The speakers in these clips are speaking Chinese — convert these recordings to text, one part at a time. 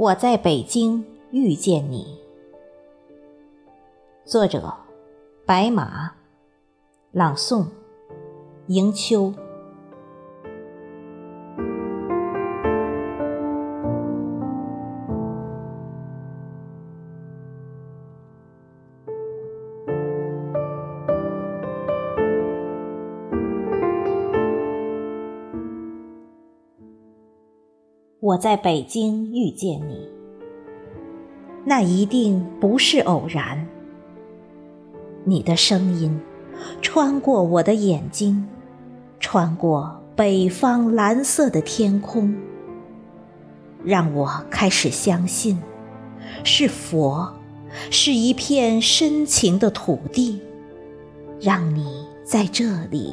我在北京遇见你。作者：白马，朗诵：迎秋。我在北京遇见你，那一定不是偶然。你的声音穿过我的眼睛，穿过北方蓝色的天空，让我开始相信，是佛，是一片深情的土地，让你在这里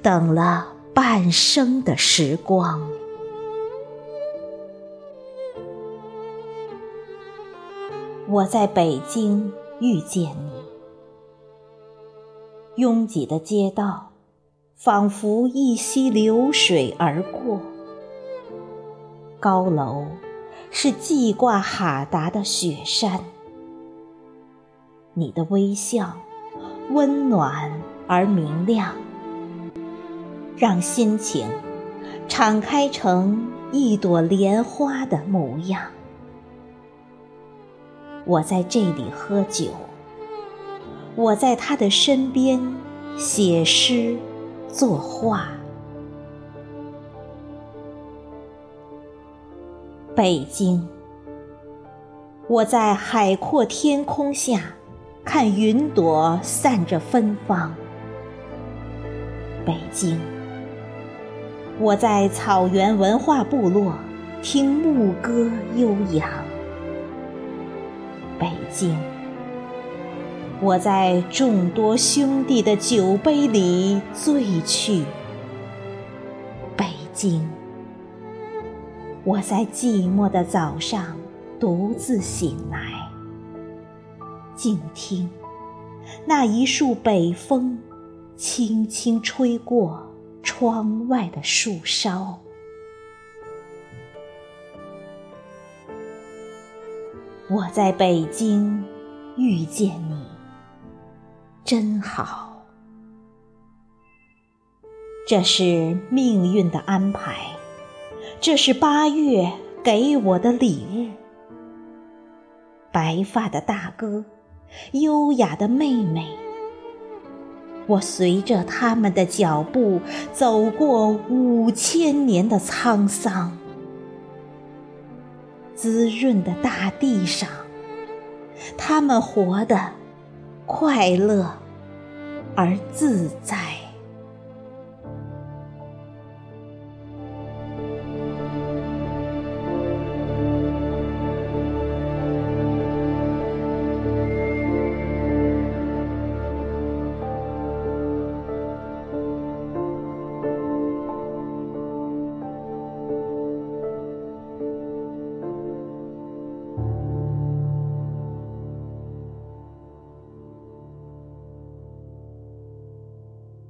等了半生的时光。我在北京遇见你，拥挤的街道仿佛一溪流水而过，高楼是系挂哈达的雪山，你的微笑温暖而明亮，让心情敞开成一朵莲花的模样。我在这里喝酒，我在他的身边写诗作画。北京，我在海阔天空下看云朵散着芬芳。北京，我在草原文化部落听牧歌悠扬。北京，我在众多兄弟的酒杯里醉去。北京，我在寂寞的早上独自醒来，静听那一束北风轻轻吹过窗外的树梢。我在北京遇见你，真好。这是命运的安排，这是八月给我的礼物。白发的大哥，优雅的妹妹，我随着他们的脚步走过五千年的沧桑。滋润的大地上，他们活得快乐而自在。